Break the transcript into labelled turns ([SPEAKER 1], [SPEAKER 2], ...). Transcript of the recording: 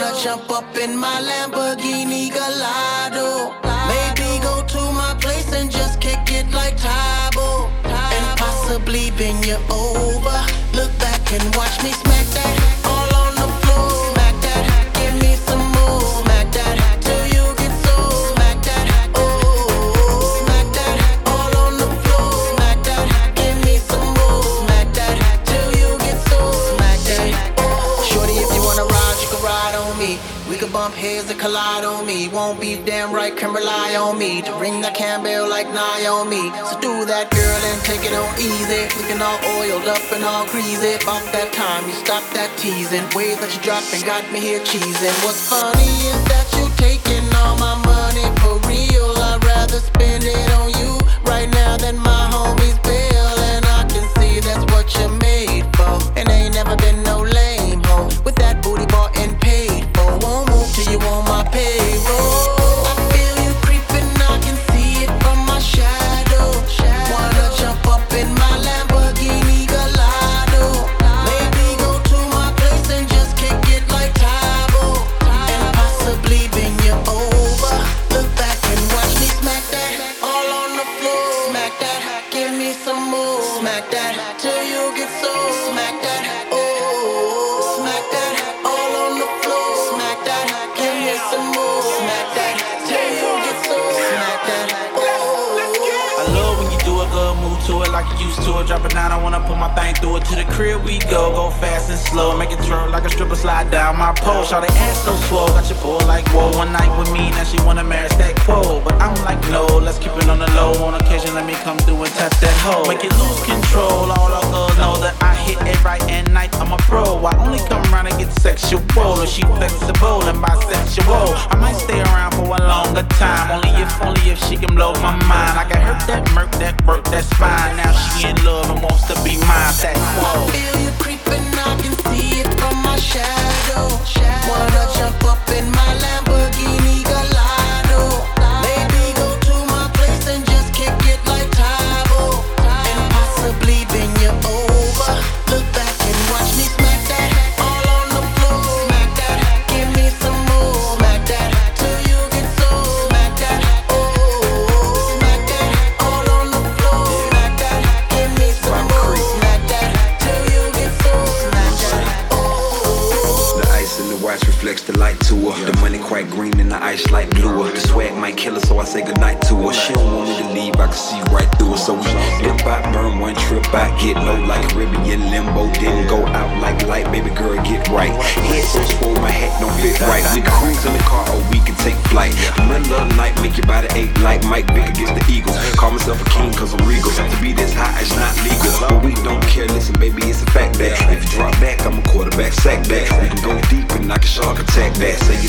[SPEAKER 1] Wanna jump up in my Lamborghini Gallardo. Maybe go to my place and just kick it like Tae Bo. And possibly bend you over. Look back and watch me smack that heads and collide on me. Won't be damn right, can rely on me to ring that Campbell like Naomi. So do that, girl, and take it on easy. Looking all oiled up and all greasy. About that time, you stop that teasing. Ways that you dropping got me here cheesing. What's funny is that you Smack that
[SPEAKER 2] to it like you used to it. Drop it down, I wanna put my thing through it. To the crib we go, go fast and slow. Make it twirl like a stripper slide down my pole. Shout the ass so swole, got your boy like whoa. One night with me, now she wanna marry stack pole. But I'm like, no, let's keep it on the low. On occasion, let me come through and tap that hoe. Make it lose control, all our girls know that I hit it right at night. I'm a pro. I only come around and get sexual. If she flexible and bisexual, I might stay around longer time. Only if, only if she can blow my mind. I got hurt that murk, that work, that's fine. Now
[SPEAKER 1] watch
[SPEAKER 3] reflects the light to her. The money quite green and the ice light blue. The swag might kill her, so I say goodnight to her. She don't want me to leave, I can see right through her. So we dip out, burn one trip out, get low like Caribbean limbo. Didn't go out like light, baby girl, get right. Head so swole, my hat don't fit right. We cruise in the car or we can take flight. Middle of the night, make your body ache like Mike Vick against the Eagles. Call myself a king cause I'm regal. To be this high is not legal. But we don't care, listen, baby, it's a fact that if you drop back, I'm a quarterback, sack back. conversa.